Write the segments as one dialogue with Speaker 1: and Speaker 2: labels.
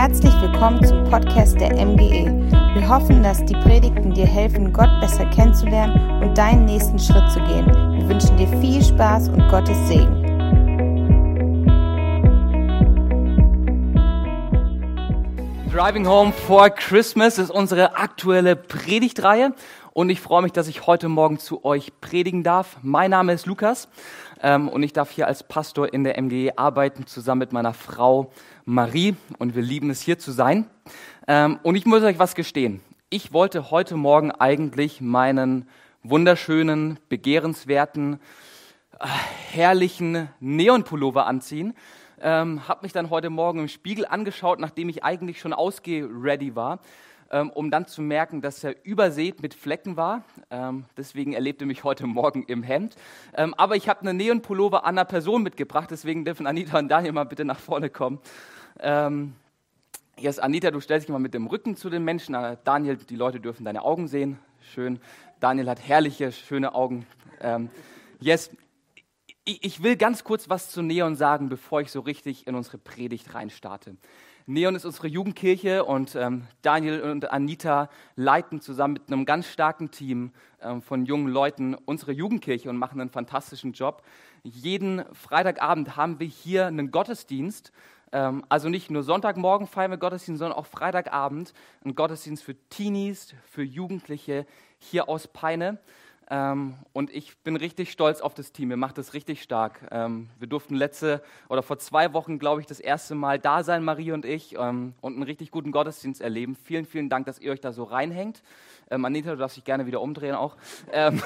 Speaker 1: Herzlich willkommen zum Podcast der MGE. Wir hoffen, dass die Predigten dir helfen, Gott besser kennenzulernen und deinen nächsten Schritt zu gehen. Wir wünschen dir viel Spaß und Gottes Segen.
Speaker 2: Driving Home for Christmas ist unsere aktuelle Predigtreihe und ich freue mich, dass ich heute Morgen zu euch predigen darf. Mein Name ist Lukas ähm, und ich darf hier als Pastor in der MGE arbeiten, zusammen mit meiner Frau Marie und wir lieben es hier zu sein. Ähm, und ich muss euch was gestehen. Ich wollte heute Morgen eigentlich meinen wunderschönen, begehrenswerten, äh, herrlichen Neonpullover anziehen. Ähm, habe mich dann heute Morgen im Spiegel angeschaut, nachdem ich eigentlich schon ausgeready war ähm, um dann zu merken, dass er übersät mit Flecken war. Ähm, deswegen erlebte mich heute Morgen im Hemd. Ähm, aber ich habe eine Neonpullover einer Person mitgebracht, deswegen dürfen Anita und Daniel mal bitte nach vorne kommen. Ähm, yes, Anita, du stellst dich mal mit dem Rücken zu den Menschen. Äh, Daniel, die Leute dürfen deine Augen sehen. Schön. Daniel hat herrliche, schöne Augen. Ähm, yes, ich will ganz kurz was zu Neon sagen, bevor ich so richtig in unsere Predigt reinstarte. Neon ist unsere Jugendkirche und ähm, Daniel und Anita leiten zusammen mit einem ganz starken Team ähm, von jungen Leuten unsere Jugendkirche und machen einen fantastischen Job. Jeden Freitagabend haben wir hier einen Gottesdienst. Ähm, also nicht nur Sonntagmorgen feiern wir Gottesdienst, sondern auch Freitagabend einen Gottesdienst für Teenies, für Jugendliche hier aus Peine. Ähm, und ich bin richtig stolz auf das Team. Ihr macht das richtig stark. Ähm, wir durften letzte oder vor zwei Wochen, glaube ich, das erste Mal da sein, Marie und ich, ähm, und einen richtig guten Gottesdienst erleben. Vielen, vielen Dank, dass ihr euch da so reinhängt. Ähm, Anita, du darfst dich gerne wieder umdrehen auch. Ähm,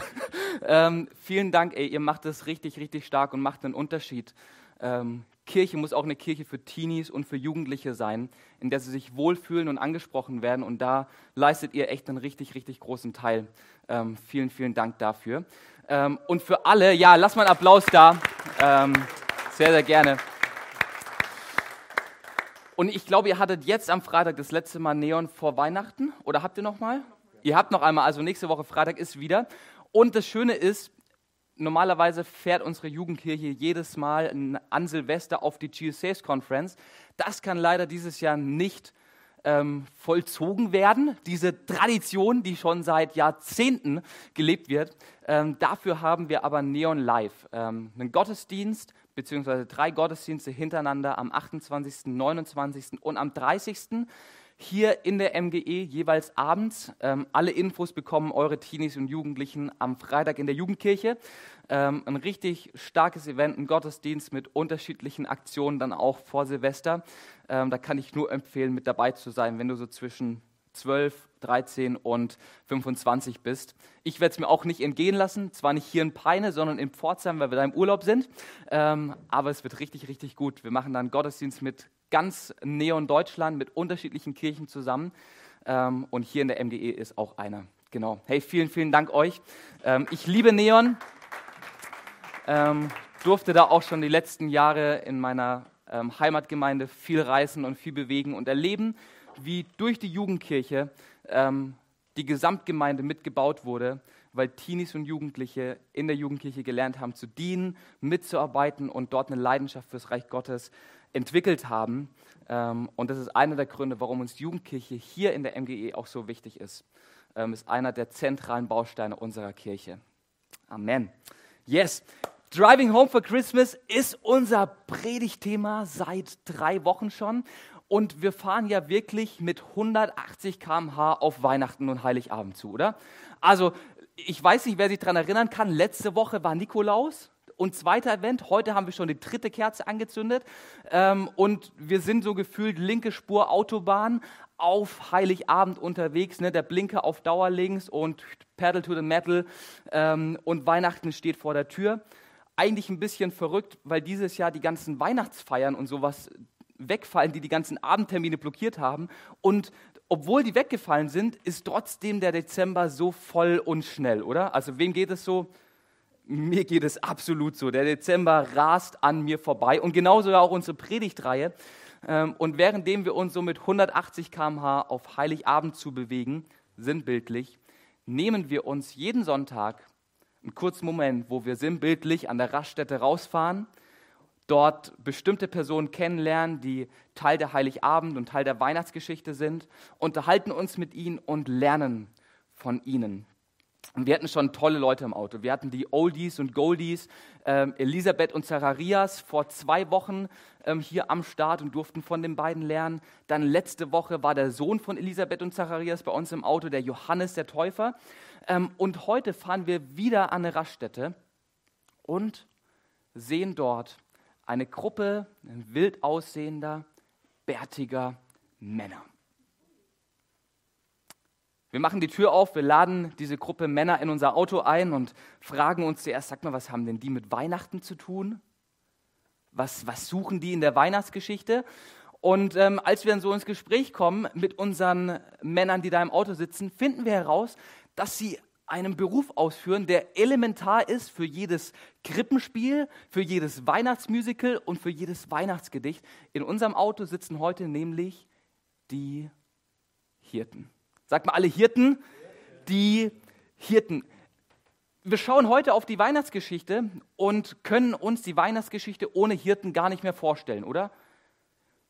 Speaker 2: ähm, vielen Dank, ey, ihr macht das richtig, richtig stark und macht einen Unterschied. Kirche muss auch eine Kirche für Teenies und für Jugendliche sein, in der sie sich wohlfühlen und angesprochen werden. Und da leistet ihr echt einen richtig, richtig großen Teil. Ähm, vielen, vielen Dank dafür. Ähm, und für alle, ja, lass mal einen Applaus da. Ähm, sehr, sehr gerne. Und ich glaube, ihr hattet jetzt am Freitag das letzte Mal Neon vor Weihnachten. Oder habt ihr noch mal? Ihr habt noch einmal, also nächste Woche Freitag ist wieder. Und das Schöne ist, normalerweise fährt unsere Jugendkirche jedes Mal an Silvester auf die GSAs Conference. Das kann leider dieses Jahr nicht ähm, vollzogen werden, diese Tradition, die schon seit Jahrzehnten gelebt wird. Ähm, dafür haben wir aber Neon Live, ähm, einen Gottesdienst beziehungsweise drei Gottesdienste hintereinander am 28., 29. und am 30 hier in der MGE jeweils abends. Ähm, alle Infos bekommen eure Teenies und Jugendlichen am Freitag in der Jugendkirche. Ähm, ein richtig starkes Event, ein Gottesdienst mit unterschiedlichen Aktionen dann auch vor Silvester. Ähm, da kann ich nur empfehlen, mit dabei zu sein, wenn du so zwischen 12, 13 und 25 bist. Ich werde es mir auch nicht entgehen lassen, zwar nicht hier in Peine, sondern in Pforzheim, weil wir da im Urlaub sind. Ähm, aber es wird richtig, richtig gut. Wir machen dann Gottesdienst mit ganz Neon Deutschland mit unterschiedlichen Kirchen zusammen. Ähm, und hier in der MGE ist auch einer. Genau. Hey, vielen, vielen Dank euch. Ähm, ich liebe Neon. Ähm, durfte da auch schon die letzten Jahre in meiner ähm, Heimatgemeinde viel reisen und viel bewegen und erleben, wie durch die Jugendkirche ähm, die Gesamtgemeinde mitgebaut wurde, weil Teenies und Jugendliche in der Jugendkirche gelernt haben zu dienen, mitzuarbeiten und dort eine Leidenschaft fürs Reich Gottes entwickelt haben. Ähm, und das ist einer der Gründe, warum uns Jugendkirche hier in der MGE auch so wichtig ist. Ähm, ist einer der zentralen Bausteine unserer Kirche. Amen. Yes. Driving Home for Christmas ist unser Predigtthema seit drei Wochen schon. Und wir fahren ja wirklich mit 180 km/h auf Weihnachten und Heiligabend zu, oder? Also, ich weiß nicht, wer sich daran erinnern kann. Letzte Woche war Nikolaus und zweiter Event. Heute haben wir schon die dritte Kerze angezündet ähm, und wir sind so gefühlt linke Spur Autobahn auf Heiligabend unterwegs. Ne? Der Blinker auf Dauer links und Pedal to the Metal ähm, und Weihnachten steht vor der Tür. Eigentlich ein bisschen verrückt, weil dieses Jahr die ganzen Weihnachtsfeiern und sowas wegfallen, die die ganzen Abendtermine blockiert haben. Und obwohl die weggefallen sind, ist trotzdem der Dezember so voll und schnell, oder? Also wem geht es so? Mir geht es absolut so. Der Dezember rast an mir vorbei und genauso auch unsere Predigtreihe. Ähm, und währenddem wir uns so mit 180 km/h auf Heiligabend zu bewegen, sinnbildlich, nehmen wir uns jeden Sonntag einen kurzen Moment, wo wir sinnbildlich an der Raststätte rausfahren, dort bestimmte Personen kennenlernen, die Teil der Heiligabend und Teil der Weihnachtsgeschichte sind, unterhalten uns mit ihnen und lernen von ihnen. Und wir hatten schon tolle Leute im Auto. Wir hatten die Oldies und Goldies, ähm, Elisabeth und Zacharias vor zwei Wochen ähm, hier am Start und durften von den beiden lernen. Dann letzte Woche war der Sohn von Elisabeth und Zacharias bei uns im Auto, der Johannes der Täufer. Ähm, und heute fahren wir wieder an eine Raststätte und sehen dort eine Gruppe wild aussehender, bärtiger Männer. Wir machen die Tür auf, wir laden diese Gruppe Männer in unser Auto ein und fragen uns zuerst, sag mal, was haben denn die mit Weihnachten zu tun? Was, was suchen die in der Weihnachtsgeschichte? Und ähm, als wir dann so ins Gespräch kommen mit unseren Männern, die da im Auto sitzen, finden wir heraus, dass sie einen Beruf ausführen, der elementar ist für jedes Krippenspiel, für jedes Weihnachtsmusical und für jedes Weihnachtsgedicht. In unserem Auto sitzen heute nämlich die Hirten. Sagt mal alle Hirten, die Hirten. Wir schauen heute auf die Weihnachtsgeschichte und können uns die Weihnachtsgeschichte ohne Hirten gar nicht mehr vorstellen, oder?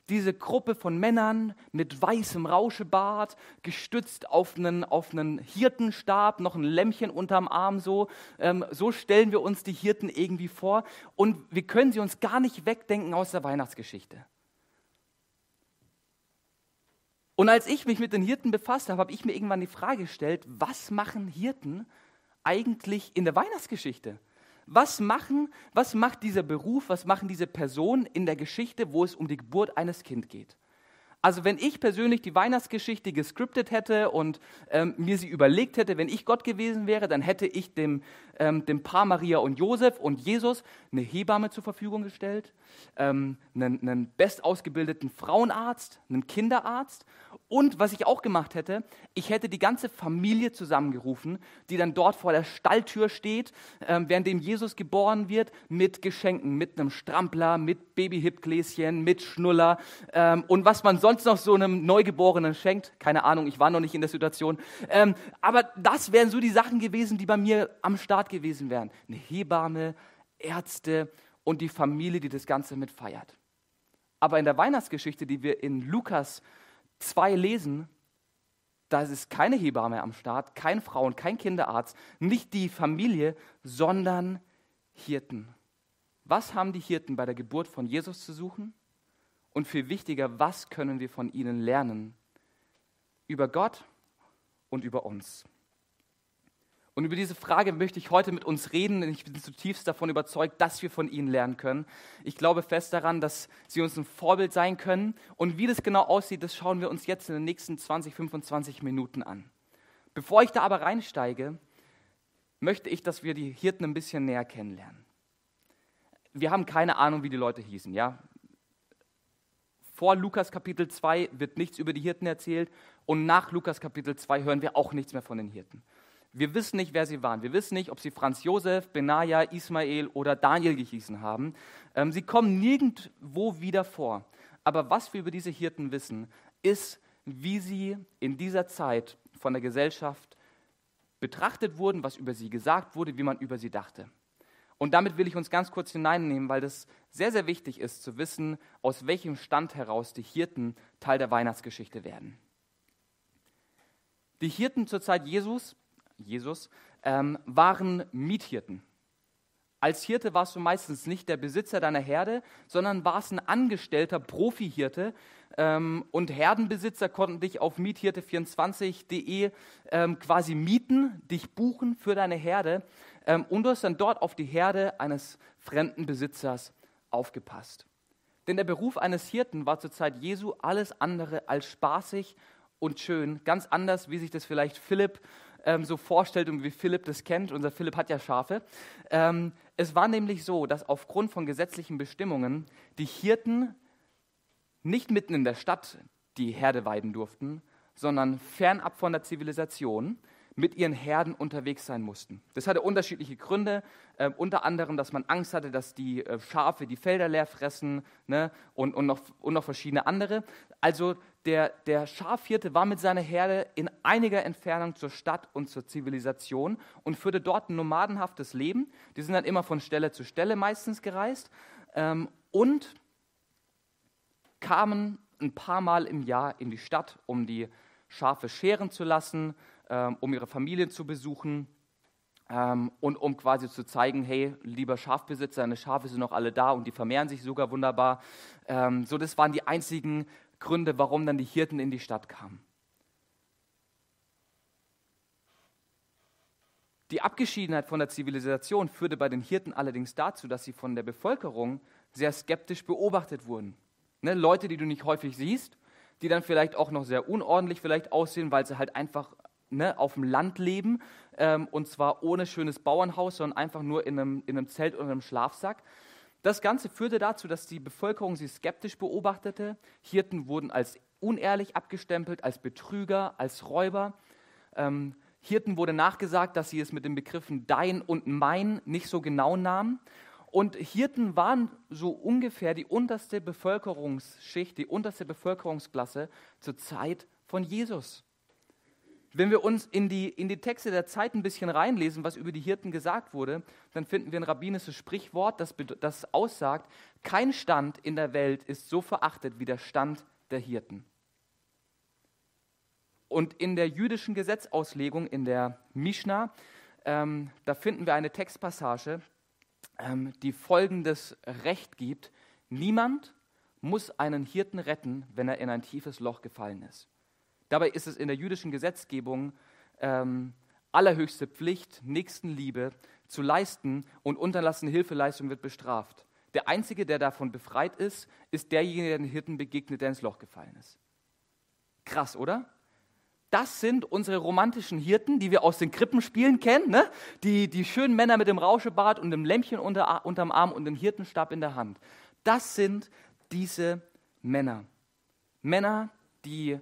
Speaker 2: diese Gruppe von Männern mit weißem Rauschebart, gestützt auf einen, auf einen Hirtenstab, noch ein Lämmchen unterm Arm so. Ähm, so stellen wir uns die Hirten irgendwie vor und wir können sie uns gar nicht wegdenken aus der Weihnachtsgeschichte. Und als ich mich mit den Hirten befasst habe, habe ich mir irgendwann die Frage gestellt, was machen Hirten eigentlich in der Weihnachtsgeschichte? Was, machen, was macht dieser Beruf, was machen diese Personen in der Geschichte, wo es um die Geburt eines Kindes geht? Also wenn ich persönlich die Weihnachtsgeschichte gescriptet hätte und ähm, mir sie überlegt hätte, wenn ich Gott gewesen wäre, dann hätte ich dem, ähm, dem Paar Maria und Josef und Jesus eine Hebamme zur Verfügung gestellt, ähm, einen, einen bestausgebildeten Frauenarzt, einen Kinderarzt und was ich auch gemacht hätte, ich hätte die ganze Familie zusammengerufen, die dann dort vor der Stalltür steht, ähm, währenddem Jesus geboren wird, mit Geschenken, mit einem Strampler, mit Babyhipgläschen, mit Schnuller ähm, und was man sonst noch so einem Neugeborenen schenkt. Keine Ahnung, ich war noch nicht in der Situation. Ähm, aber das wären so die Sachen gewesen, die bei mir am Start gewesen wären. Eine Hebamme, Ärzte und die Familie, die das Ganze mitfeiert. Aber in der Weihnachtsgeschichte, die wir in Lukas 2 lesen, da ist keine Hebamme am Start, kein Frauen, kein Kinderarzt, nicht die Familie, sondern Hirten. Was haben die Hirten bei der Geburt von Jesus zu suchen? Und viel wichtiger, was können wir von ihnen lernen? Über Gott und über uns. Und über diese Frage möchte ich heute mit uns reden, denn ich bin zutiefst davon überzeugt, dass wir von ihnen lernen können. Ich glaube fest daran, dass sie uns ein Vorbild sein können. Und wie das genau aussieht, das schauen wir uns jetzt in den nächsten 20, 25 Minuten an. Bevor ich da aber reinsteige, möchte ich, dass wir die Hirten ein bisschen näher kennenlernen. Wir haben keine Ahnung, wie die Leute hießen, ja? Vor Lukas Kapitel 2 wird nichts über die Hirten erzählt und nach Lukas Kapitel 2 hören wir auch nichts mehr von den Hirten. Wir wissen nicht, wer sie waren. Wir wissen nicht, ob sie Franz Josef, Benaja, Ismael oder Daniel gehießen haben. Ähm, sie kommen nirgendwo wieder vor. Aber was wir über diese Hirten wissen, ist, wie sie in dieser Zeit von der Gesellschaft betrachtet wurden, was über sie gesagt wurde, wie man über sie dachte. Und damit will ich uns ganz kurz hineinnehmen, weil das sehr, sehr wichtig ist zu wissen, aus welchem Stand heraus die Hirten Teil der Weihnachtsgeschichte werden. Die Hirten zur Zeit Jesus Jesus, ähm, waren Miethirten. Als Hirte warst du meistens nicht der Besitzer deiner Herde, sondern warst ein angestellter Profihirte. Ähm, und Herdenbesitzer konnten dich auf miethirte24.de ähm, quasi mieten, dich buchen für deine Herde. Ähm, und du hast dann dort auf die Herde eines fremden Besitzers aufgepasst. Denn der Beruf eines Hirten war zur Zeit Jesu alles andere als spaßig und schön. Ganz anders, wie sich das vielleicht Philipp ähm, so vorstellt und wie Philipp das kennt. Unser Philipp hat ja Schafe. Ähm, es war nämlich so, dass aufgrund von gesetzlichen Bestimmungen die Hirten nicht mitten in der Stadt die Herde weiden durften, sondern fernab von der Zivilisation mit ihren Herden unterwegs sein mussten. Das hatte unterschiedliche Gründe, äh, unter anderem, dass man Angst hatte, dass die äh, Schafe die Felder leer fressen ne, und, und, noch, und noch verschiedene andere. Also der, der Schafhirte war mit seiner Herde in einiger Entfernung zur Stadt und zur Zivilisation und führte dort ein nomadenhaftes Leben. Die sind dann immer von Stelle zu Stelle meistens gereist. Ähm, und kamen ein paar Mal im Jahr in die Stadt, um die Schafe scheren zu lassen, ähm, um ihre Familien zu besuchen ähm, und um quasi zu zeigen, hey, lieber Schafbesitzer, deine Schafe sind noch alle da und die vermehren sich sogar wunderbar. Ähm, so, das waren die einzigen Gründe, warum dann die Hirten in die Stadt kamen. Die Abgeschiedenheit von der Zivilisation führte bei den Hirten allerdings dazu, dass sie von der Bevölkerung sehr skeptisch beobachtet wurden. Ne, Leute, die du nicht häufig siehst, die dann vielleicht auch noch sehr unordentlich vielleicht aussehen, weil sie halt einfach ne, auf dem Land leben ähm, und zwar ohne schönes Bauernhaus, sondern einfach nur in einem, in einem Zelt oder einem Schlafsack. Das Ganze führte dazu, dass die Bevölkerung sie skeptisch beobachtete. Hirten wurden als unehrlich abgestempelt, als Betrüger, als Räuber. Ähm, Hirten wurde nachgesagt, dass sie es mit den Begriffen dein und mein nicht so genau nahmen. Und Hirten waren so ungefähr die unterste Bevölkerungsschicht, die unterste Bevölkerungsklasse zur Zeit von Jesus. Wenn wir uns in die, in die Texte der Zeit ein bisschen reinlesen, was über die Hirten gesagt wurde, dann finden wir ein rabbinisches Sprichwort, das, das aussagt, kein Stand in der Welt ist so verachtet wie der Stand der Hirten. Und in der jüdischen Gesetzauslegung, in der Mishnah, ähm, da finden wir eine Textpassage, ähm, die folgendes Recht gibt. Niemand muss einen Hirten retten, wenn er in ein tiefes Loch gefallen ist. Dabei ist es in der jüdischen Gesetzgebung ähm, allerhöchste Pflicht, Nächstenliebe zu leisten und unterlassene Hilfeleistung wird bestraft. Der Einzige, der davon befreit ist, ist derjenige, der den Hirten begegnet, der ins Loch gefallen ist. Krass, oder? Das sind unsere romantischen Hirten, die wir aus den Krippenspielen kennen. Ne? Die, die schönen Männer mit dem Rauschebart und dem Lämpchen unter, unterm Arm und dem Hirtenstab in der Hand. Das sind diese Männer. Männer, die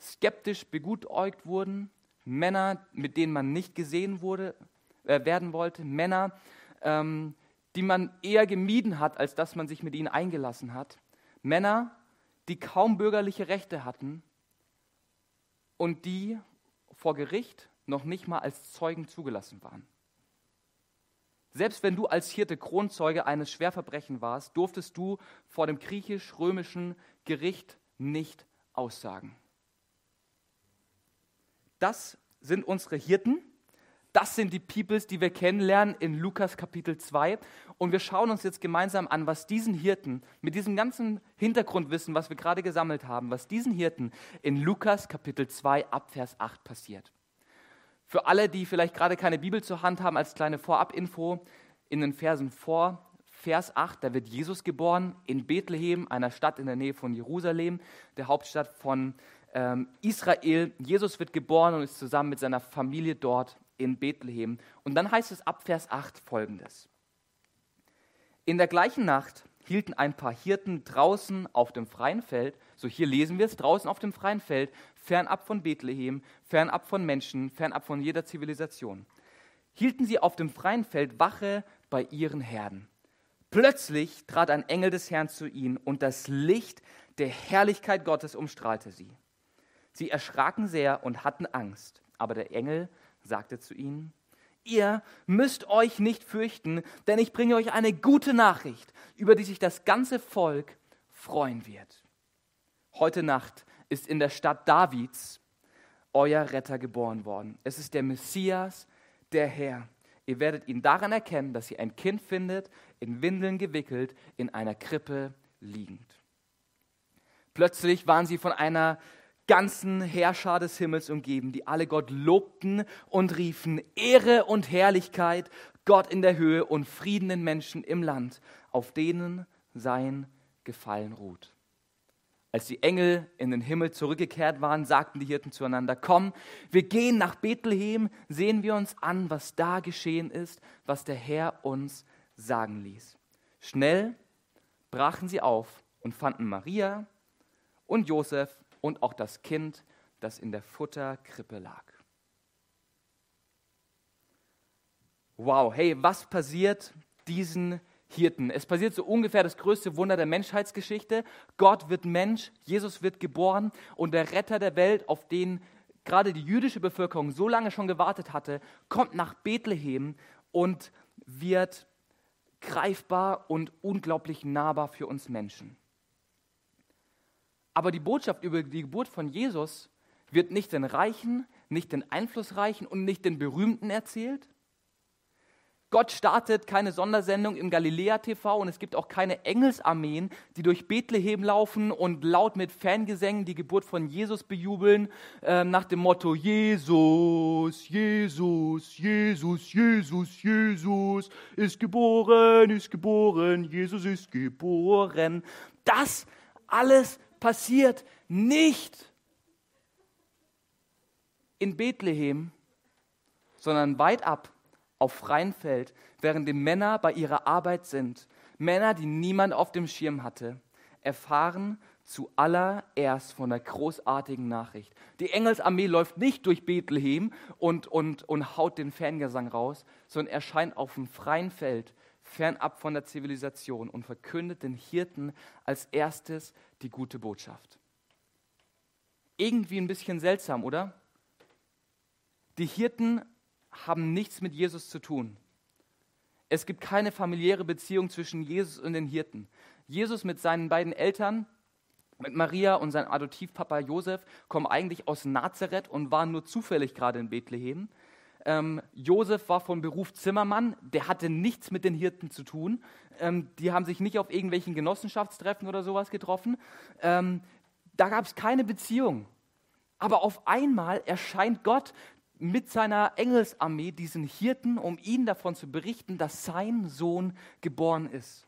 Speaker 2: skeptisch begutäugt wurden, Männer, mit denen man nicht gesehen wurde, äh, werden wollte, Männer, ähm, die man eher gemieden hat, als dass man sich mit ihnen eingelassen hat, Männer, die kaum bürgerliche Rechte hatten und die vor Gericht noch nicht mal als Zeugen zugelassen waren. Selbst wenn du als Hirte Kronzeuge eines Schwerverbrechen warst, durftest du vor dem griechisch-römischen Gericht nicht aussagen. Das sind unsere Hirten. Das sind die Peoples, die wir kennenlernen in Lukas Kapitel 2. Und wir schauen uns jetzt gemeinsam an, was diesen Hirten, mit diesem ganzen Hintergrundwissen, was wir gerade gesammelt haben, was diesen Hirten in Lukas Kapitel 2 ab Vers 8 passiert. Für alle, die vielleicht gerade keine Bibel zur Hand haben, als kleine Vorabinfo, in den Versen vor Vers 8, da wird Jesus geboren in Bethlehem, einer Stadt in der Nähe von Jerusalem, der Hauptstadt von ähm, Israel. Jesus wird geboren und ist zusammen mit seiner Familie dort in Bethlehem. Und dann heißt es ab Vers 8 folgendes. In der gleichen Nacht hielten ein paar Hirten draußen auf dem freien Feld, so hier lesen wir es, draußen auf dem freien Feld, fernab von Bethlehem, fernab von Menschen, fernab von jeder Zivilisation. Hielten sie auf dem freien Feld Wache bei ihren Herden. Plötzlich trat ein Engel des Herrn zu ihnen und das Licht der Herrlichkeit Gottes umstrahlte sie. Sie erschraken sehr und hatten Angst. Aber der Engel sagte zu ihnen, Ihr müsst euch nicht fürchten, denn ich bringe euch eine gute Nachricht, über die sich das ganze Volk freuen wird. Heute Nacht ist in der Stadt Davids euer Retter geboren worden. Es ist der Messias, der Herr. Ihr werdet ihn daran erkennen, dass ihr ein Kind findet, in Windeln gewickelt, in einer Krippe liegend. Plötzlich waren sie von einer ganzen Herrscher des Himmels umgeben, die alle Gott lobten und riefen, Ehre und Herrlichkeit, Gott in der Höhe und Frieden den Menschen im Land, auf denen sein Gefallen ruht. Als die Engel in den Himmel zurückgekehrt waren, sagten die Hirten zueinander, komm, wir gehen nach Bethlehem, sehen wir uns an, was da geschehen ist, was der Herr uns sagen ließ. Schnell brachen sie auf und fanden Maria und Josef und auch das Kind, das in der Futterkrippe lag. Wow, hey, was passiert diesen Hirten? Es passiert so ungefähr das größte Wunder der Menschheitsgeschichte. Gott wird Mensch, Jesus wird geboren und der Retter der Welt, auf den gerade die jüdische Bevölkerung so lange schon gewartet hatte, kommt nach Bethlehem und wird greifbar und unglaublich nahbar für uns Menschen. Aber die Botschaft über die Geburt von Jesus wird nicht den Reichen, nicht den Einflussreichen und nicht den Berühmten erzählt, Gott startet keine Sondersendung im Galiläa TV und es gibt auch keine Engelsarmeen, die durch Bethlehem laufen und laut mit Fangesängen die Geburt von Jesus bejubeln, äh, nach dem Motto Jesus, Jesus, Jesus, Jesus, Jesus ist geboren, ist geboren, Jesus ist geboren. Das alles passiert nicht in Bethlehem, sondern weit ab auf freiem Feld, während die Männer bei ihrer Arbeit sind, Männer, die niemand auf dem Schirm hatte, erfahren zuallererst von der großartigen Nachricht. Die Engelsarmee läuft nicht durch Bethlehem und, und, und haut den Fangesang raus, sondern erscheint auf dem freien Feld, fernab von der Zivilisation und verkündet den Hirten als erstes die gute Botschaft. Irgendwie ein bisschen seltsam, oder? Die Hirten haben nichts mit Jesus zu tun. Es gibt keine familiäre Beziehung zwischen Jesus und den Hirten. Jesus mit seinen beiden Eltern, mit Maria und seinem Adoptivpapa Josef, kommen eigentlich aus Nazareth und waren nur zufällig gerade in Bethlehem. Ähm, Josef war von Beruf Zimmermann, der hatte nichts mit den Hirten zu tun. Ähm, die haben sich nicht auf irgendwelchen Genossenschaftstreffen oder sowas getroffen. Ähm, da gab es keine Beziehung. Aber auf einmal erscheint Gott mit seiner Engelsarmee diesen Hirten, um ihnen davon zu berichten, dass sein Sohn geboren ist.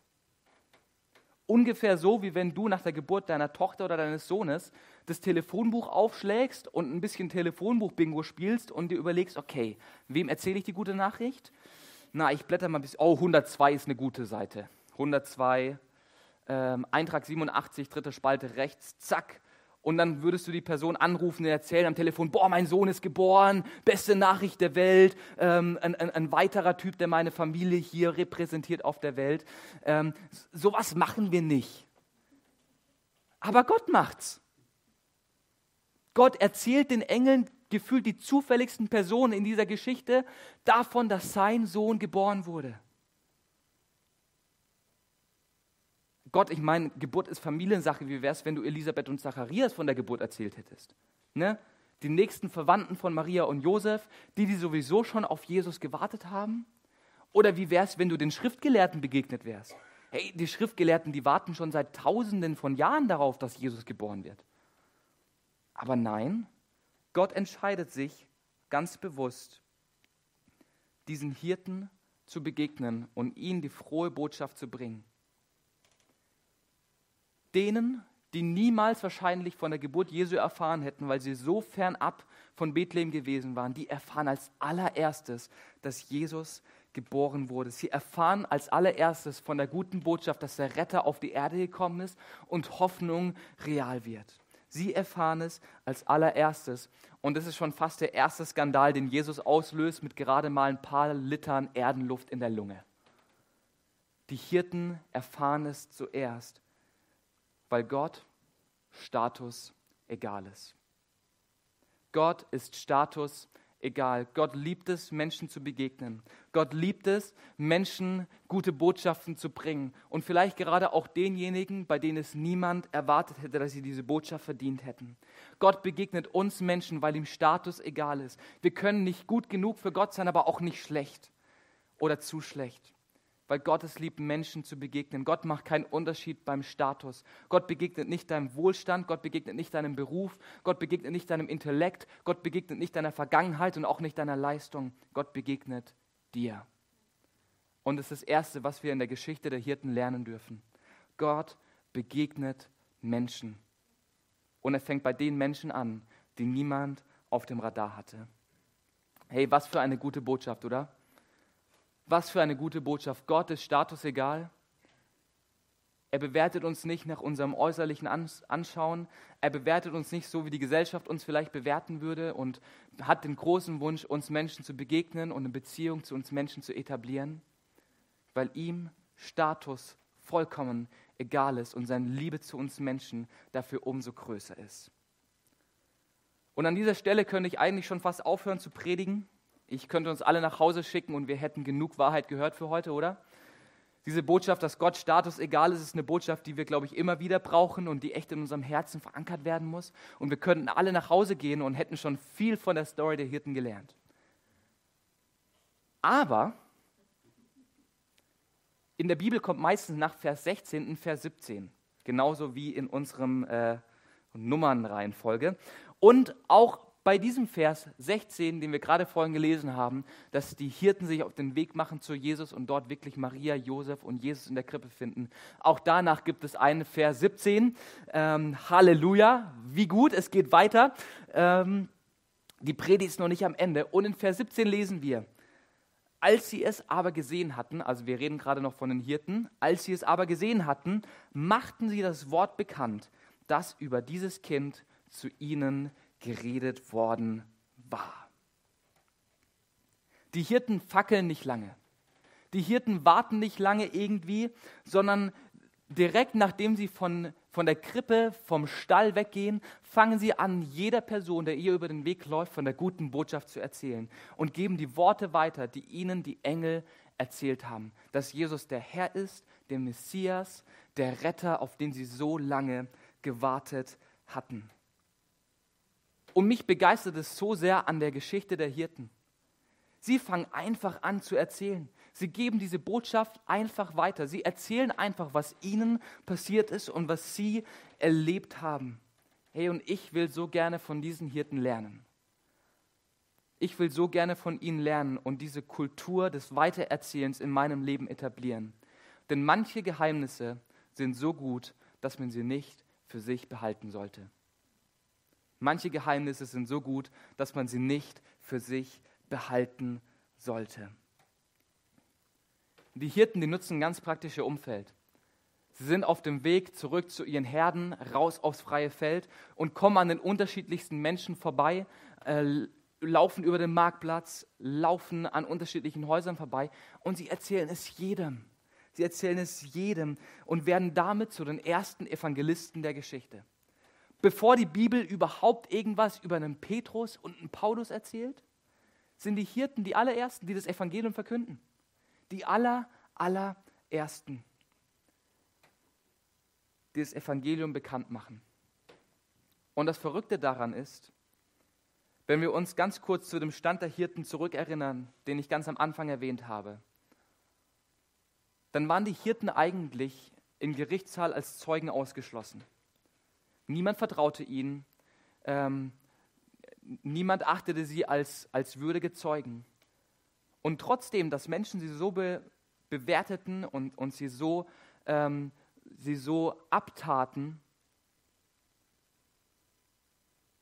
Speaker 2: Ungefähr so, wie wenn du nach der Geburt deiner Tochter oder deines Sohnes das Telefonbuch aufschlägst und ein bisschen Telefonbuch-Bingo spielst und dir überlegst, okay, wem erzähle ich die gute Nachricht? Na, ich blätter mal ein bisschen. Oh, 102 ist eine gute Seite. 102, ähm, Eintrag 87, dritte Spalte rechts, zack, und dann würdest du die Person anrufen und erzählen am Telefon, boah, mein Sohn ist geboren, beste Nachricht der Welt, ähm, ein, ein, ein, weiterer Typ, der meine Familie hier repräsentiert auf der Welt. Ähm, sowas machen wir nicht. Aber Gott macht's. Gott erzählt den Engeln gefühlt die zufälligsten Personen in dieser Geschichte davon, dass sein Sohn geboren wurde. Gott, ich meine, Geburt ist Familiensache. Wie wäre es, wenn du Elisabeth und Zacharias von der Geburt erzählt hättest? Ne? Die nächsten Verwandten von Maria und Josef, die, die sowieso schon auf Jesus gewartet haben? Oder wie wäre es, wenn du den Schriftgelehrten begegnet wärst? Hey, die Schriftgelehrten, die warten schon seit Tausenden von Jahren darauf, dass Jesus geboren wird. Aber nein, Gott entscheidet sich ganz bewusst, diesen Hirten zu begegnen und ihnen die frohe Botschaft zu bringen denen, die niemals wahrscheinlich von der Geburt Jesu erfahren hätten, weil sie so fernab von Bethlehem gewesen waren, die erfahren als allererstes, dass Jesus geboren wurde. Sie erfahren als allererstes von der guten Botschaft, dass der Retter auf die Erde gekommen ist und Hoffnung real wird. Sie erfahren es als allererstes. Und das ist schon fast der erste Skandal, den Jesus auslöst mit gerade mal ein paar Litern Erdenluft in der Lunge. Die Hirten erfahren es zuerst weil Gott Status egal ist. Gott ist Status egal. Gott liebt es, Menschen zu begegnen. Gott liebt es, Menschen gute Botschaften zu bringen. Und vielleicht gerade auch denjenigen, bei denen es niemand erwartet hätte, dass sie diese Botschaft verdient hätten. Gott begegnet uns Menschen, weil ihm Status egal ist. Wir können nicht gut genug für Gott sein, aber auch nicht schlecht oder zu schlecht weil Gott es liebt, Menschen zu begegnen. Gott macht keinen Unterschied beim Status. Gott begegnet nicht deinem Wohlstand, Gott begegnet nicht deinem Beruf, Gott begegnet nicht deinem Intellekt, Gott begegnet nicht deiner Vergangenheit und auch nicht deiner Leistung. Gott begegnet dir. Und es ist das Erste, was wir in der Geschichte der Hirten lernen dürfen. Gott begegnet Menschen. Und er fängt bei den Menschen an, die niemand auf dem Radar hatte. Hey, was für eine gute Botschaft, oder? Was für eine gute Botschaft. Gott ist Status egal. Er bewertet uns nicht nach unserem äußerlichen Anschauen. Er bewertet uns nicht so, wie die Gesellschaft uns vielleicht bewerten würde und hat den großen Wunsch, uns Menschen zu begegnen und eine Beziehung zu uns Menschen zu etablieren, weil ihm Status vollkommen egal ist und seine Liebe zu uns Menschen dafür umso größer ist. Und an dieser Stelle könnte ich eigentlich schon fast aufhören zu predigen. Ich könnte uns alle nach Hause schicken und wir hätten genug Wahrheit gehört für heute, oder? Diese Botschaft, dass Gott Status egal ist, ist eine Botschaft, die wir, glaube ich, immer wieder brauchen und die echt in unserem Herzen verankert werden muss. Und wir könnten alle nach Hause gehen und hätten schon viel von der Story der Hirten gelernt. Aber in der Bibel kommt meistens nach Vers 16 ein Vers 17, genauso wie in unserem äh, Nummernreihenfolge. Und auch bei diesem Vers 16, den wir gerade vorhin gelesen haben, dass die Hirten sich auf den Weg machen zu Jesus und dort wirklich Maria, Josef und Jesus in der Krippe finden. Auch danach gibt es einen Vers 17. Ähm, Halleluja, wie gut, es geht weiter. Ähm, die Predigt ist noch nicht am Ende. Und in Vers 17 lesen wir, als sie es aber gesehen hatten, also wir reden gerade noch von den Hirten, als sie es aber gesehen hatten, machten sie das Wort bekannt, das über dieses Kind zu ihnen geredet worden war. Die Hirten fackeln nicht lange. Die Hirten warten nicht lange irgendwie, sondern direkt nachdem sie von, von der Krippe, vom Stall weggehen, fangen sie an, jeder Person, der ihr über den Weg läuft, von der guten Botschaft zu erzählen und geben die Worte weiter, die ihnen die Engel erzählt haben, dass Jesus der Herr ist, der Messias, der Retter, auf den sie so lange gewartet hatten. Und mich begeistert es so sehr an der Geschichte der Hirten. Sie fangen einfach an zu erzählen. Sie geben diese Botschaft einfach weiter. Sie erzählen einfach, was ihnen passiert ist und was sie erlebt haben. Hey, und ich will so gerne von diesen Hirten lernen. Ich will so gerne von ihnen lernen und diese Kultur des Weitererzählens in meinem Leben etablieren. Denn manche Geheimnisse sind so gut, dass man sie nicht für sich behalten sollte. Manche Geheimnisse sind so gut, dass man sie nicht für sich behalten sollte. Die Hirten, die nutzen ganz praktisches Umfeld. Sie sind auf dem Weg zurück zu ihren Herden, raus aufs freie Feld und kommen an den unterschiedlichsten Menschen vorbei, äh, laufen über den Marktplatz, laufen an unterschiedlichen Häusern vorbei und sie erzählen es jedem. Sie erzählen es jedem und werden damit zu den ersten Evangelisten der Geschichte bevor die Bibel überhaupt irgendwas über einen Petrus und einen Paulus erzählt, sind die Hirten die allerersten, die das Evangelium verkünden. Die aller, allerersten, die das Evangelium bekannt machen. Und das Verrückte daran ist, wenn wir uns ganz kurz zu dem Stand der Hirten zurückerinnern, den ich ganz am Anfang erwähnt habe, dann waren die Hirten eigentlich im Gerichtssaal als Zeugen ausgeschlossen. Niemand vertraute ihnen. Ähm, niemand achtete sie als, als würdige Zeugen. Und trotzdem, dass Menschen sie so be, bewerteten und, und sie, so, ähm, sie so abtaten,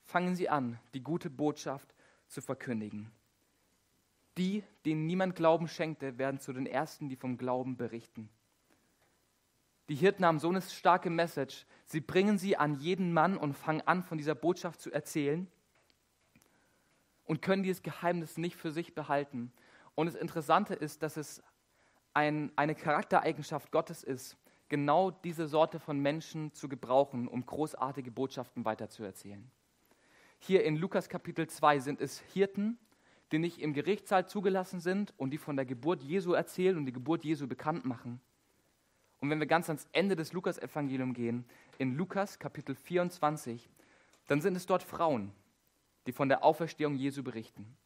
Speaker 2: fangen sie an, die gute Botschaft zu verkündigen. Die, denen niemand Glauben schenkte, werden zu den Ersten, die vom Glauben berichten. Die Hirten haben so eine starke Message. Sie bringen sie an jeden Mann und fangen an, von dieser Botschaft zu erzählen und können dieses Geheimnis nicht für sich behalten. Und das Interessante ist, dass es ein, eine Charaktereigenschaft Gottes ist, genau diese Sorte von Menschen zu gebrauchen, um großartige Botschaften weiterzuerzählen. Hier in Lukas Kapitel 2 sind es Hirten, die nicht im Gerichtssaal zugelassen sind und die von der Geburt Jesu erzählen und die Geburt Jesu bekannt machen, und wenn wir ganz ans Ende des Lukas-Evangeliums gehen, in Lukas Kapitel 24, dann sind es dort Frauen, die von der Auferstehung Jesu berichten.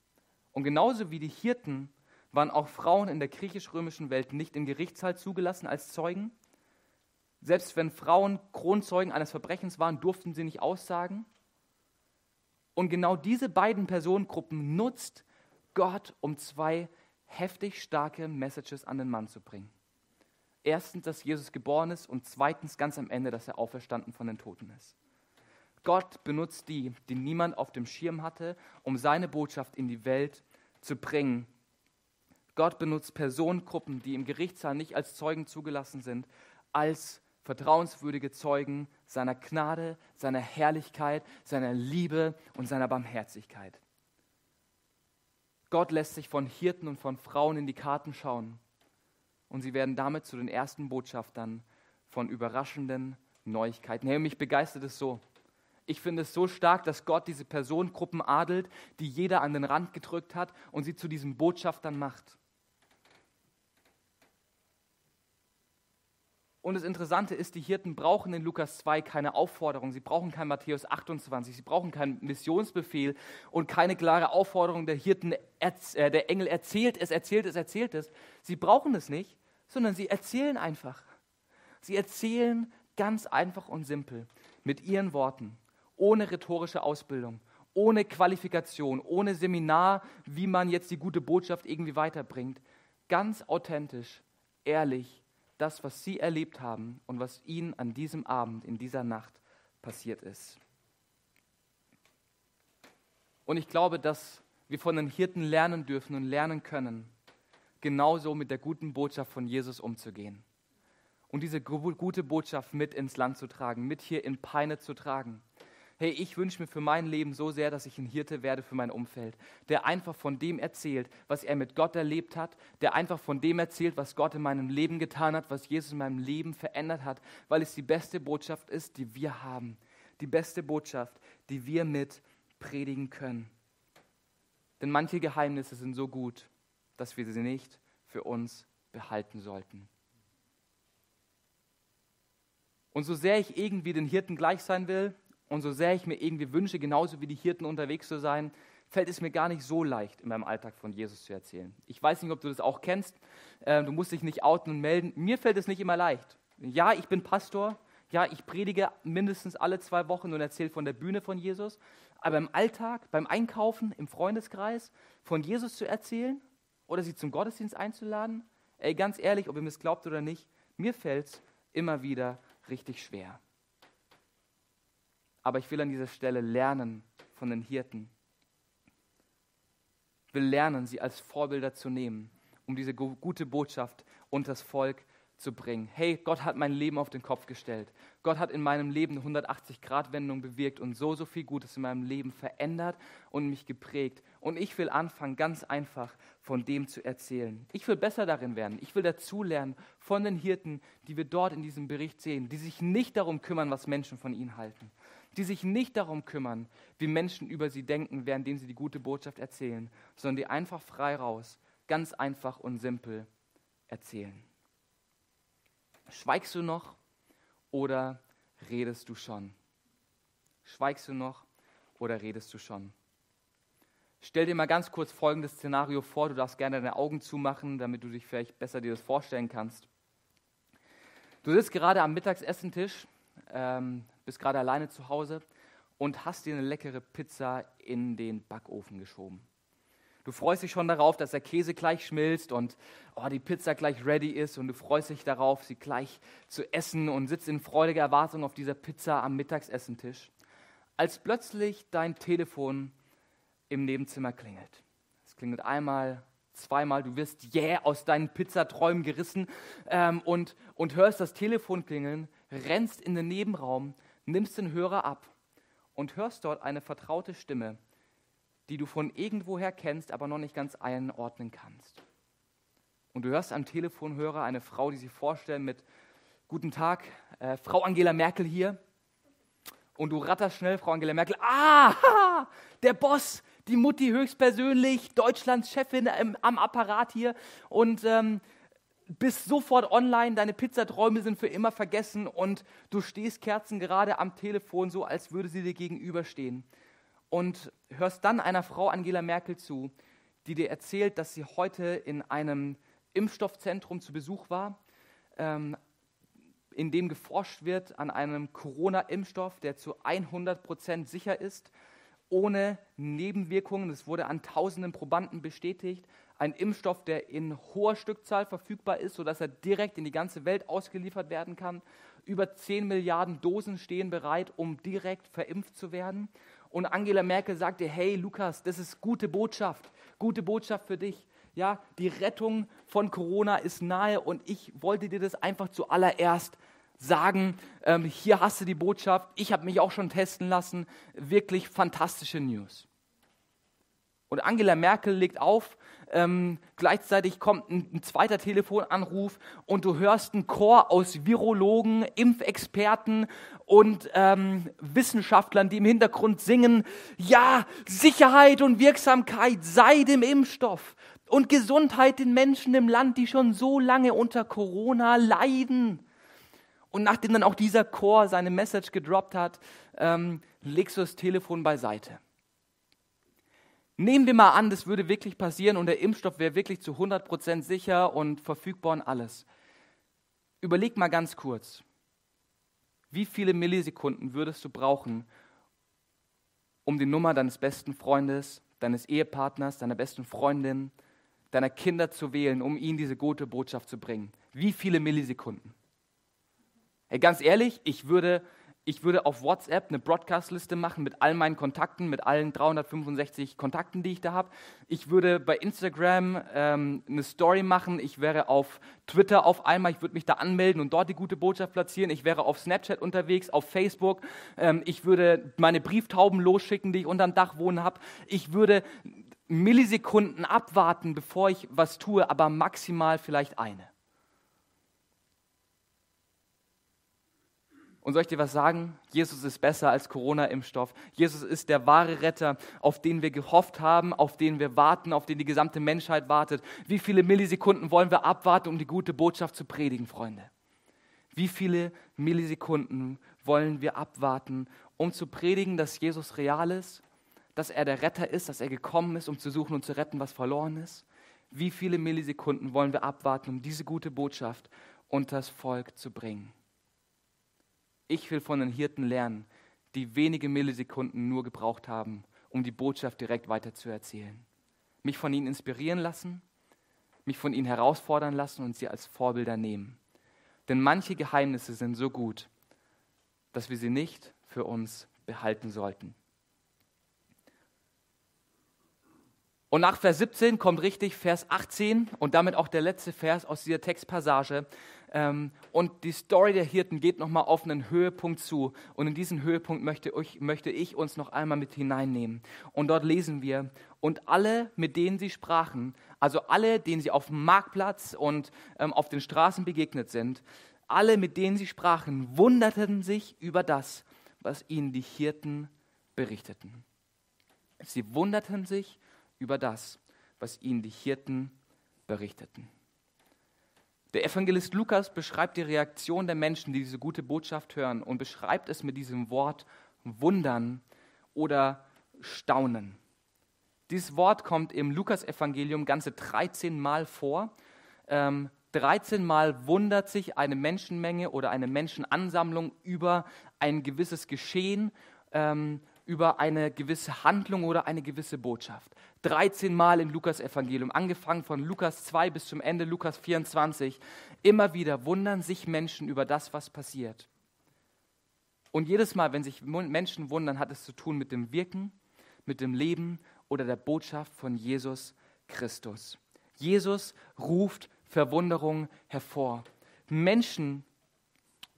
Speaker 2: Und genauso wie die Hirten waren auch Frauen in der griechisch-römischen Welt nicht im Gerichtssaal zugelassen als Zeugen. Selbst wenn Frauen Kronzeugen eines Verbrechens waren, durften sie nicht aussagen. Und genau diese beiden Personengruppen nutzt Gott, um zwei heftig starke Messages an den Mann zu bringen. Erstens, dass Jesus geboren ist und zweitens ganz am Ende, dass er auferstanden von den Toten ist. Gott benutzt die, die niemand auf dem Schirm hatte, um seine Botschaft in die Welt zu bringen. Gott benutzt Personengruppen, die im Gerichtssaal nicht als Zeugen zugelassen sind, als vertrauenswürdige Zeugen seiner Gnade, seiner Herrlichkeit, seiner Liebe und seiner Barmherzigkeit. Gott lässt sich von Hirten und von Frauen in die Karten schauen und sie werden damit zu den ersten Botschaftern von überraschenden Neuigkeiten. Hey, mich begeistert es so. Ich finde es so stark, dass Gott diese Personengruppen adelt, die jeder an den Rand gedrückt hat und sie zu diesen Botschaftern macht. Und das Interessante ist, die Hirten brauchen in Lukas 2 keine Aufforderung, sie brauchen kein Matthäus 28, sie brauchen keinen Missionsbefehl und keine klare Aufforderung der Hirten, äh, der Engel erzählt es, erzählt es, erzählt es. Sie brauchen es nicht, sondern sie erzählen einfach. Sie erzählen ganz einfach und simpel mit ihren Worten, ohne rhetorische Ausbildung, ohne Qualifikation, ohne Seminar, wie man jetzt die gute Botschaft irgendwie weiterbringt. Ganz authentisch, ehrlich, das, was sie erlebt haben und was ihnen an diesem Abend, in dieser Nacht passiert ist. Und ich glaube, dass wir von den Hirten lernen dürfen und lernen können, genauso mit der guten Botschaft von Jesus umzugehen. Und diese gute Botschaft mit ins Land zu tragen, mit hier in Peine zu tragen hey, ich wünsche mir für mein Leben so sehr, dass ich ein Hirte werde für mein Umfeld, der einfach von dem erzählt, was er mit Gott erlebt hat, der einfach von dem erzählt, was Gott in meinem Leben getan hat, was Jesus in meinem Leben verändert hat, weil es die beste Botschaft ist, die wir haben. Die beste Botschaft, die wir mit predigen können. Denn manche Geheimnisse sind so gut, dass wir sie nicht für uns behalten sollten. Und so sehr ich irgendwie den Hirten gleich sein will, und so sehr ich mir irgendwie wünsche, genauso wie die Hirten unterwegs zu sein, fällt es mir gar nicht so leicht, in meinem Alltag von Jesus zu erzählen. Ich weiß nicht, ob du das auch kennst. Ähm, du musst dich nicht outen und melden. Mir fällt es nicht immer leicht. Ja, ich bin Pastor. Ja, ich predige mindestens alle zwei Wochen und erzähle von der Bühne von Jesus. Aber im Alltag, beim Einkaufen, im Freundeskreis, von Jesus zu erzählen oder sie zum Gottesdienst einzuladen, ey, ganz ehrlich, ob ihr mir es glaubt oder nicht, mir fällt es immer wieder richtig schwer. Aber ich will an dieser Stelle lernen von den Hirten. Ich will lernen, sie als Vorbilder zu nehmen, um diese gute Botschaft und das Volk zu bringen. Hey, Gott hat mein Leben auf den Kopf gestellt. Gott hat in meinem Leben eine 180-Grad-Wendung bewirkt und so, so viel Gutes in meinem Leben verändert und mich geprägt. Und ich will anfangen, ganz einfach von dem zu erzählen. Ich will besser darin werden. Ich will dazulernen von den Hirten, die wir dort in diesem Bericht sehen, die sich nicht darum kümmern, was Menschen von ihnen halten, die sich nicht darum kümmern, wie Menschen über sie denken, währenddem sie die gute Botschaft erzählen, sondern die einfach frei raus, ganz einfach und simpel erzählen. Schweigst du noch oder redest du schon? Schweigst du noch oder redest du schon? Stell dir mal ganz kurz folgendes Szenario vor. Du darfst gerne deine Augen zumachen, damit du dich vielleicht besser dir das vorstellen kannst. Du sitzt gerade am Mittagsessentisch ähm, bist gerade alleine zu Hause und hast dir eine leckere Pizza in den Backofen geschoben. Du freust dich schon darauf, dass der Käse gleich schmilzt und oh, die Pizza gleich ready ist und du freust dich darauf, sie gleich zu essen und sitzt in freudiger Erwartung auf dieser Pizza am Mittagsessentisch, als plötzlich dein Telefon im Nebenzimmer klingelt. Es klingelt einmal, zweimal, du wirst jäh yeah aus deinen Pizzaträumen gerissen ähm, und, und hörst das Telefon klingeln, rennst in den Nebenraum, nimmst den Hörer ab und hörst dort eine vertraute Stimme, die du von irgendwoher kennst, aber noch nicht ganz einordnen kannst. Und du hörst am Telefonhörer eine Frau, die sich vorstellen mit Guten Tag, äh, Frau Angela Merkel hier. Und du ratterst schnell, Frau Angela Merkel, ah, der Boss, die Mutti höchstpersönlich, Deutschlands Chefin im, am Apparat hier. Und ähm, bist sofort online, deine Pizzaträume sind für immer vergessen und du stehst kerzengerade am Telefon, so als würde sie dir gegenüberstehen. Und hörst dann einer Frau Angela Merkel zu, die dir erzählt, dass sie heute in einem Impfstoffzentrum zu Besuch war, ähm, in dem geforscht wird an einem Corona-Impfstoff, der zu 100 Prozent sicher ist, ohne Nebenwirkungen. Das wurde an tausenden Probanden bestätigt ein Impfstoff, der in hoher Stückzahl verfügbar ist, sodass er direkt in die ganze Welt ausgeliefert werden kann. Über 10 Milliarden Dosen stehen bereit, um direkt verimpft zu werden. Und Angela Merkel sagte, hey Lukas, das ist gute Botschaft, gute Botschaft für dich. Ja, die Rettung von Corona ist nahe und ich wollte dir das einfach zuallererst sagen. Ähm, hier hast du die Botschaft, ich habe mich auch schon testen lassen. Wirklich fantastische News. Und Angela Merkel legt auf ähm, gleichzeitig kommt ein, ein, zweiter Telefonanruf und du hörst einen Chor aus Virologen, Impfexperten und ähm, Wissenschaftlern, die im Hintergrund singen, ja, Sicherheit und Wirksamkeit sei dem Impfstoff und Gesundheit den Menschen im Land, die schon so lange unter Corona leiden. Und nachdem dann auch dieser Chor seine Message gedroppt hat, ähm, legst du das Telefon beiseite. Nehmen wir mal an, das würde wirklich passieren und der Impfstoff wäre wirklich zu 100% sicher und verfügbar und alles. Überleg mal ganz kurz, wie viele Millisekunden würdest du brauchen, um die Nummer deines besten Freundes, deines Ehepartners, deiner besten Freundin, deiner Kinder zu wählen, um ihnen diese gute Botschaft zu bringen? Wie viele Millisekunden? Hey, ganz ehrlich, ich würde ich würde auf WhatsApp eine Broadcast-Liste machen mit all meinen Kontakten, mit allen 365 Kontakten, die ich da habe. Ich würde bei Instagram ähm, eine Story machen. Ich wäre auf Twitter auf einmal, ich würde mich da anmelden und dort die gute Botschaft platzieren. Ich wäre auf Snapchat unterwegs, auf Facebook. Ähm, ich würde meine Brieftauben losschicken, die ich unterm Dach wohnen habe. Ich würde Millisekunden abwarten, bevor ich was tue, aber maximal vielleicht eine. Und soll ich dir was sagen? Jesus ist besser als Corona-Impfstoff. Jesus ist der wahre Retter, auf den wir gehofft haben, auf den wir warten, auf den die gesamte Menschheit wartet. Wie viele Millisekunden wollen wir abwarten, um die gute Botschaft zu predigen, Freunde? Wie viele Millisekunden wollen wir abwarten, um zu predigen, dass Jesus real ist, dass er der Retter ist, dass er gekommen ist, um zu suchen und zu retten, was verloren ist? Wie viele Millisekunden wollen wir abwarten, um diese gute Botschaft unter das Volk zu bringen? Ich will von den Hirten lernen, die wenige Millisekunden nur gebraucht haben, um die Botschaft direkt weiterzuerzählen. Mich von ihnen inspirieren lassen, mich von ihnen herausfordern lassen und sie als Vorbilder nehmen. Denn manche Geheimnisse sind so gut, dass wir sie nicht für uns behalten sollten. Und nach Vers 17 kommt richtig Vers 18 und damit auch der letzte Vers aus dieser Textpassage. Ähm, und die Story der Hirten geht nochmal auf einen Höhepunkt zu. Und in diesen Höhepunkt möchte ich, möchte ich uns noch einmal mit hineinnehmen. Und dort lesen wir, und alle, mit denen sie sprachen, also alle, denen sie auf dem Marktplatz und ähm, auf den Straßen begegnet sind, alle, mit denen sie sprachen, wunderten sich über das, was ihnen die Hirten berichteten. Sie wunderten sich über das, was ihnen die Hirten berichteten. Der Evangelist Lukas beschreibt die Reaktion der Menschen, die diese gute Botschaft hören, und beschreibt es mit diesem Wort wundern oder staunen. Dieses Wort kommt im Lukas-Evangelium ganze 13 Mal vor. Ähm, 13 Mal wundert sich eine Menschenmenge oder eine Menschenansammlung über ein gewisses Geschehen, ähm, über eine gewisse Handlung oder eine gewisse Botschaft. 13 Mal im Lukas-Evangelium, angefangen von Lukas 2 bis zum Ende Lukas 24. Immer wieder wundern sich Menschen über das, was passiert. Und jedes Mal, wenn sich Menschen wundern, hat es zu tun mit dem Wirken, mit dem Leben oder der Botschaft von Jesus Christus. Jesus ruft Verwunderung hervor. Menschen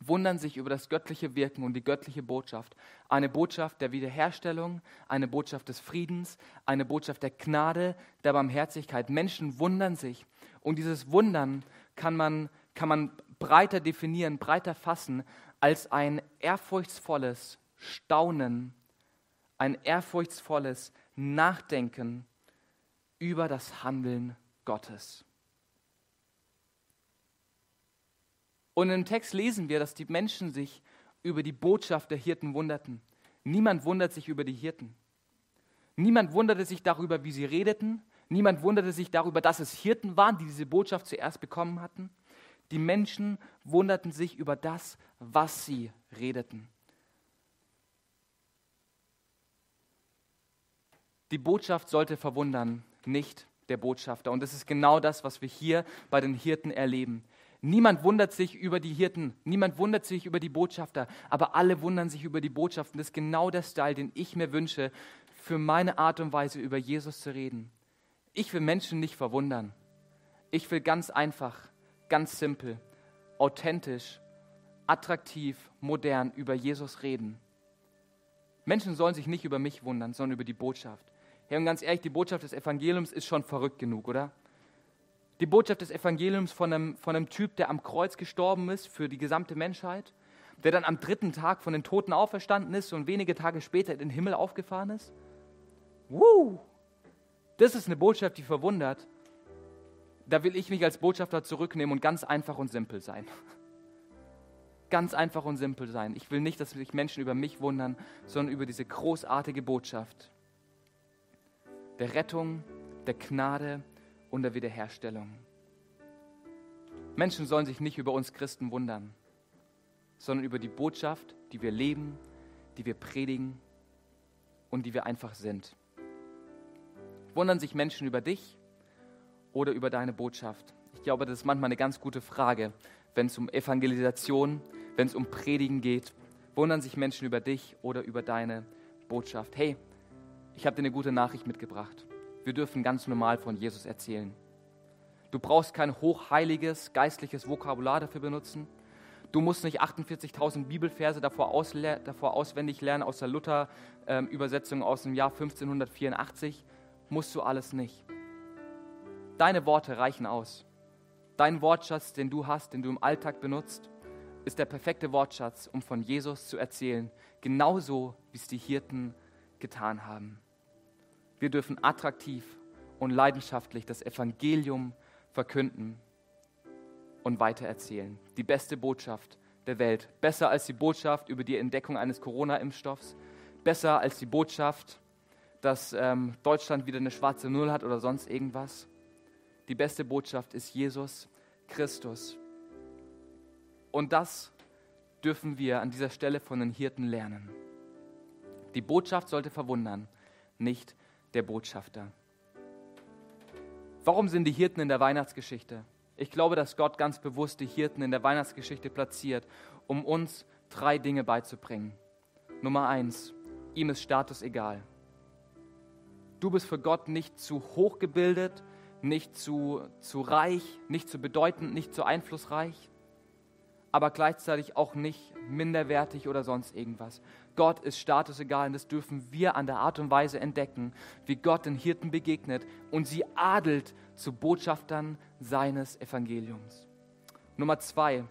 Speaker 2: wundern sich über das göttliche Wirken und die göttliche Botschaft. Eine Botschaft der Wiederherstellung, eine Botschaft des Friedens, eine Botschaft der Gnade, der Barmherzigkeit. Menschen wundern sich. Und dieses Wundern kann man, kann man breiter definieren, breiter fassen als ein ehrfurchtsvolles Staunen, ein ehrfurchtsvolles Nachdenken über das Handeln Gottes. Und im Text lesen wir, dass die Menschen sich über die Botschaft der Hirten wunderten. Niemand wundert sich über die Hirten. Niemand wunderte sich darüber, wie sie redeten. Niemand wunderte sich darüber, dass es Hirten waren, die diese Botschaft zuerst bekommen hatten. Die Menschen wunderten sich über das, was sie redeten. Die Botschaft sollte verwundern, nicht der Botschafter. Und das ist genau das, was wir hier bei den Hirten erleben. Niemand wundert sich über die Hirten, niemand wundert sich über die Botschafter, aber alle wundern sich über die Botschaften. Das ist genau der Style, den ich mir wünsche, für meine Art und Weise über Jesus zu reden. Ich will Menschen nicht verwundern. Ich will ganz einfach, ganz simpel, authentisch, attraktiv, modern über Jesus reden. Menschen sollen sich nicht über mich wundern, sondern über die Botschaft. Ja, und ganz ehrlich, die Botschaft des Evangeliums ist schon verrückt genug, oder? Die Botschaft des Evangeliums von einem, von einem Typ, der am Kreuz gestorben ist für die gesamte Menschheit, der dann am dritten Tag von den Toten auferstanden ist und wenige Tage später in den Himmel aufgefahren ist. Woo! Das ist eine Botschaft, die verwundert. Da will ich mich als Botschafter zurücknehmen und ganz einfach und simpel sein. Ganz einfach und simpel sein. Ich will nicht, dass sich Menschen über mich wundern, sondern über diese großartige Botschaft der Rettung, der Gnade und der Wiederherstellung. Menschen sollen sich nicht über uns Christen wundern, sondern über die Botschaft, die wir leben, die wir predigen und die wir einfach sind. Wundern sich Menschen über dich oder über deine Botschaft? Ich glaube, das ist manchmal eine ganz gute Frage, wenn es um Evangelisation, wenn es um Predigen geht. Wundern sich Menschen über dich oder über deine Botschaft? Hey, ich habe dir eine gute Nachricht mitgebracht. Wir dürfen ganz normal von Jesus erzählen. Du brauchst kein hochheiliges geistliches Vokabular dafür benutzen. Du musst nicht 48.000 Bibelverse davor, davor, auswendig lernen aus der Luther-Übersetzung ähm, aus dem Jahr 1584. Musst du alles nicht. Deine Worte reichen aus. Dein Wortschatz, den du hast, den du im Alltag benutzt, ist der perfekte Wortschatz, um von Jesus zu erzählen, genauso wie es die Hirten getan haben. Wir dürfen attraktiv und leidenschaftlich das Evangelium verkünden und weitererzählen. Die beste Botschaft der Welt. Besser als die Botschaft über die Entdeckung eines Corona-Impfstoffs. Besser als die Botschaft, dass ähm, Deutschland wieder eine schwarze Null hat oder sonst irgendwas. Die beste Botschaft ist Jesus Christus. Und das dürfen wir an dieser Stelle von den Hirten lernen. Die Botschaft sollte verwundern, nicht der Botschafter. Warum sind die Hirten in der Weihnachtsgeschichte? Ich glaube, dass Gott ganz bewusst die Hirten in der Weihnachtsgeschichte platziert, um uns drei Dinge beizubringen. Nummer eins, ihm ist Status egal. Du bist für Gott nicht zu hochgebildet, nicht zu, zu reich, nicht zu bedeutend, nicht zu einflussreich aber gleichzeitig auch nicht minderwertig oder sonst irgendwas. Gott ist statusegal und das dürfen wir an der Art und Weise entdecken, wie Gott den Hirten begegnet und sie adelt zu Botschaftern seines Evangeliums. Nummer zwei.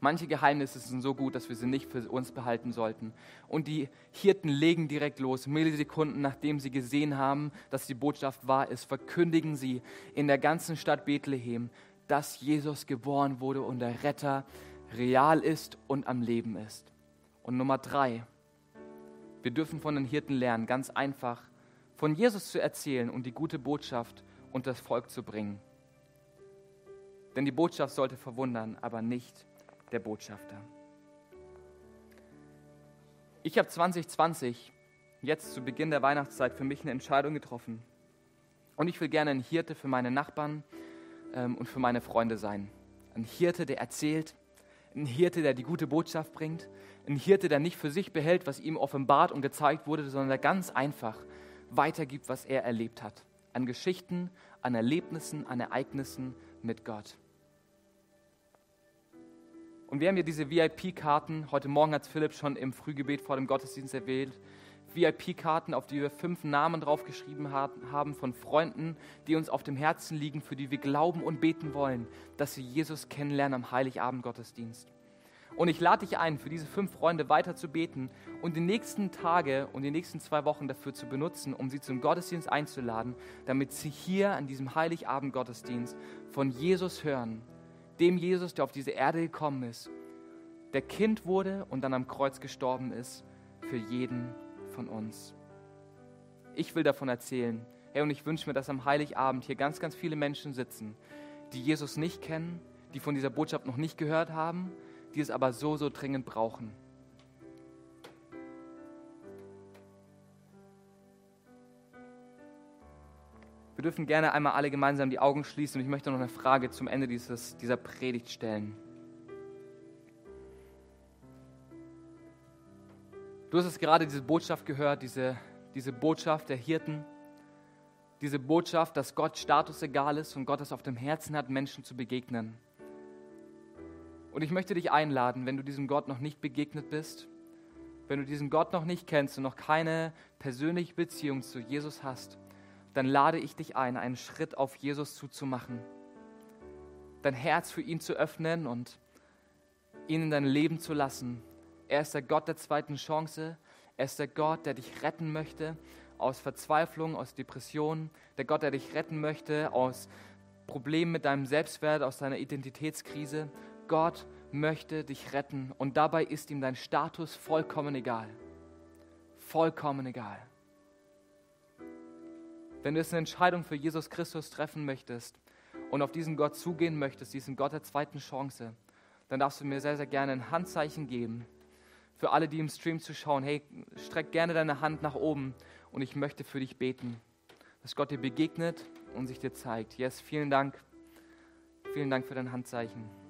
Speaker 2: Manche Geheimnisse sind so gut, dass wir sie nicht für uns behalten sollten. Und die Hirten legen direkt los. Millisekunden nachdem sie gesehen haben, dass die Botschaft wahr ist, verkündigen sie in der ganzen Stadt Bethlehem, dass Jesus geboren wurde und der Retter real ist und am Leben ist. Und Nummer drei, wir dürfen von den Hirten lernen, ganz einfach, von Jesus zu erzählen und die gute Botschaft unter das Volk zu bringen. Denn die Botschaft sollte verwundern, aber nicht der Botschafter. Ich habe 2020, jetzt zu Beginn der Weihnachtszeit, für mich eine Entscheidung getroffen. Und ich will gerne ein Hirte für meine Nachbarn, ähm, und für meine Freunde sein. Ein Hirte, der erzählt, ein Hirte, der die gute Botschaft bringt, ein Hirte, der nicht für sich behält, was ihm offenbart und gezeigt wurde, sondern der ganz einfach weitergibt, was er erlebt hat. An Geschichten, an Erlebnissen, an Ereignissen mit Gott. Und wir haben hier diese VIP-Karten. Heute Morgen hat Philipp schon im Frühgebet vor dem Gottesdienst erwähnt. VIP-Karten, auf die wir fünf Namen draufgeschrieben haben von Freunden, die uns auf dem Herzen liegen, für die wir glauben und beten wollen, dass sie Jesus kennenlernen am Heiligabend Gottesdienst. Und ich lade dich ein, für diese fünf Freunde weiter zu beten und die nächsten Tage und die nächsten zwei Wochen dafür zu benutzen, um sie zum Gottesdienst einzuladen, damit sie hier an diesem Heiligabend Gottesdienst von Jesus hören, dem Jesus, der auf diese Erde gekommen ist, der Kind wurde und dann am Kreuz gestorben ist für jeden von uns. Ich will davon erzählen. Hey, und ich wünsche mir, dass am Heiligabend hier ganz, ganz viele Menschen sitzen, die Jesus nicht kennen, die von dieser Botschaft noch nicht gehört haben, die es aber so, so dringend brauchen. Wir dürfen gerne einmal alle gemeinsam die Augen schließen und ich möchte noch eine Frage zum Ende dieses, dieser Predigt stellen. Du hast es gerade diese Botschaft gehört, diese, diese Botschaft der Hirten, diese Botschaft, dass Gott Status egal ist und Gott es auf dem Herzen hat, Menschen zu begegnen. Und ich möchte dich einladen, wenn du diesem Gott noch nicht begegnet bist, wenn du diesen Gott noch nicht kennst und noch keine persönliche Beziehung zu Jesus hast, dann lade ich dich ein, einen Schritt auf Jesus zuzumachen, dein Herz für ihn zu öffnen und ihn in dein Leben zu lassen er ist der Gott der zweiten Chance. Er ist der Gott, der dich retten möchte aus Verzweiflung, aus Depressionen. Der Gott, der dich retten möchte aus Problemen mit deinem Selbstwert, aus deiner Identitätskrise. Gott möchte dich retten und dabei ist ihm dein Status vollkommen egal. Vollkommen egal. Wenn du jetzt eine Entscheidung für Jesus Christus treffen möchtest und auf diesen Gott zugehen möchtest, diesen Gott der zweiten Chance, dann darfst du mir sehr, sehr gerne ein Handzeichen geben. Für alle, die im Stream zuschauen, hey, streck gerne deine Hand nach oben und ich möchte für dich beten, dass Gott dir begegnet und sich dir zeigt. Yes, vielen Dank. Vielen Dank für dein Handzeichen.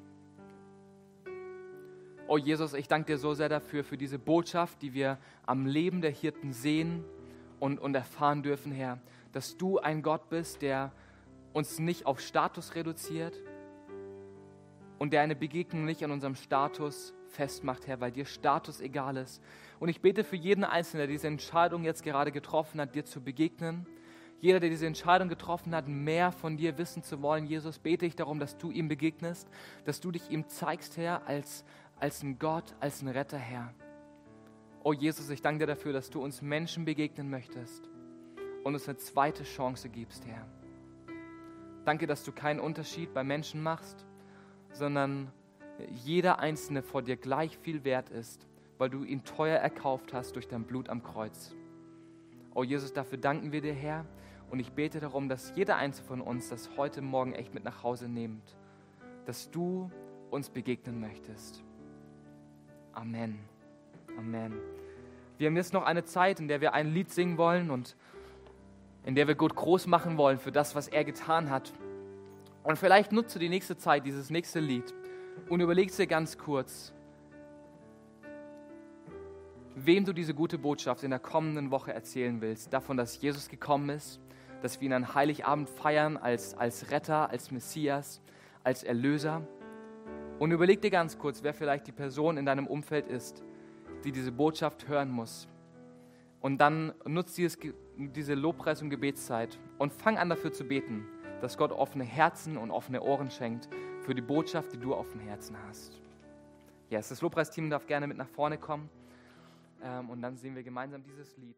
Speaker 2: Oh Jesus, ich danke dir so sehr dafür, für diese Botschaft, die wir am Leben der Hirten sehen und, und erfahren dürfen, Herr, dass du ein Gott bist, der uns nicht auf Status reduziert und der eine Begegnung nicht an unserem Status festmacht, Herr, weil dir Status egal ist. Und ich bete für jeden Einzelnen, der diese Entscheidung jetzt gerade getroffen hat, dir zu begegnen jeder, der diese Entscheidung getroffen hat, mehr von dir wissen zu wollen, Jesus, bete ich darum, dass du ihm begegnest, dass du dich ihm zeigst, Herr, als, als ein Gott, als ein Retter, Herr. Oh Jesus, ich danke dir dafür, dass du uns Menschen begegnen möchtest und uns eine zweite Chance gibst, Herr. Danke, dass du keinen Unterschied bei Menschen machst, sondern jeder Einzelne vor dir gleich viel wert ist, weil du ihn teuer erkauft hast durch dein Blut am Kreuz. Oh Jesus, dafür danken wir dir, Herr. Und ich bete darum, dass jeder Einzelne von uns das heute Morgen echt mit nach Hause nimmt, dass du uns begegnen möchtest. Amen. Amen. Wir haben jetzt noch eine Zeit, in der wir ein Lied singen wollen und in der wir Gott groß machen wollen für das, was er getan hat. Und vielleicht nutze die nächste Zeit, dieses nächste Lied, und überlegst dir ganz kurz, wem du diese gute Botschaft in der kommenden Woche erzählen willst. Davon, dass Jesus gekommen ist, dass wir ihn an Heiligabend feiern als, als Retter, als Messias, als Erlöser. Und überleg dir ganz kurz, wer vielleicht die Person in deinem Umfeld ist, die diese Botschaft hören muss. Und dann nutzt dieses, diese Lobpreis- und Gebetszeit und fang an dafür zu beten, dass Gott offene Herzen und offene Ohren schenkt für die Botschaft, die du auf dem Herzen hast. Yes, das Lobpreisteam darf gerne mit nach vorne kommen ähm, und dann sehen wir gemeinsam dieses Lied.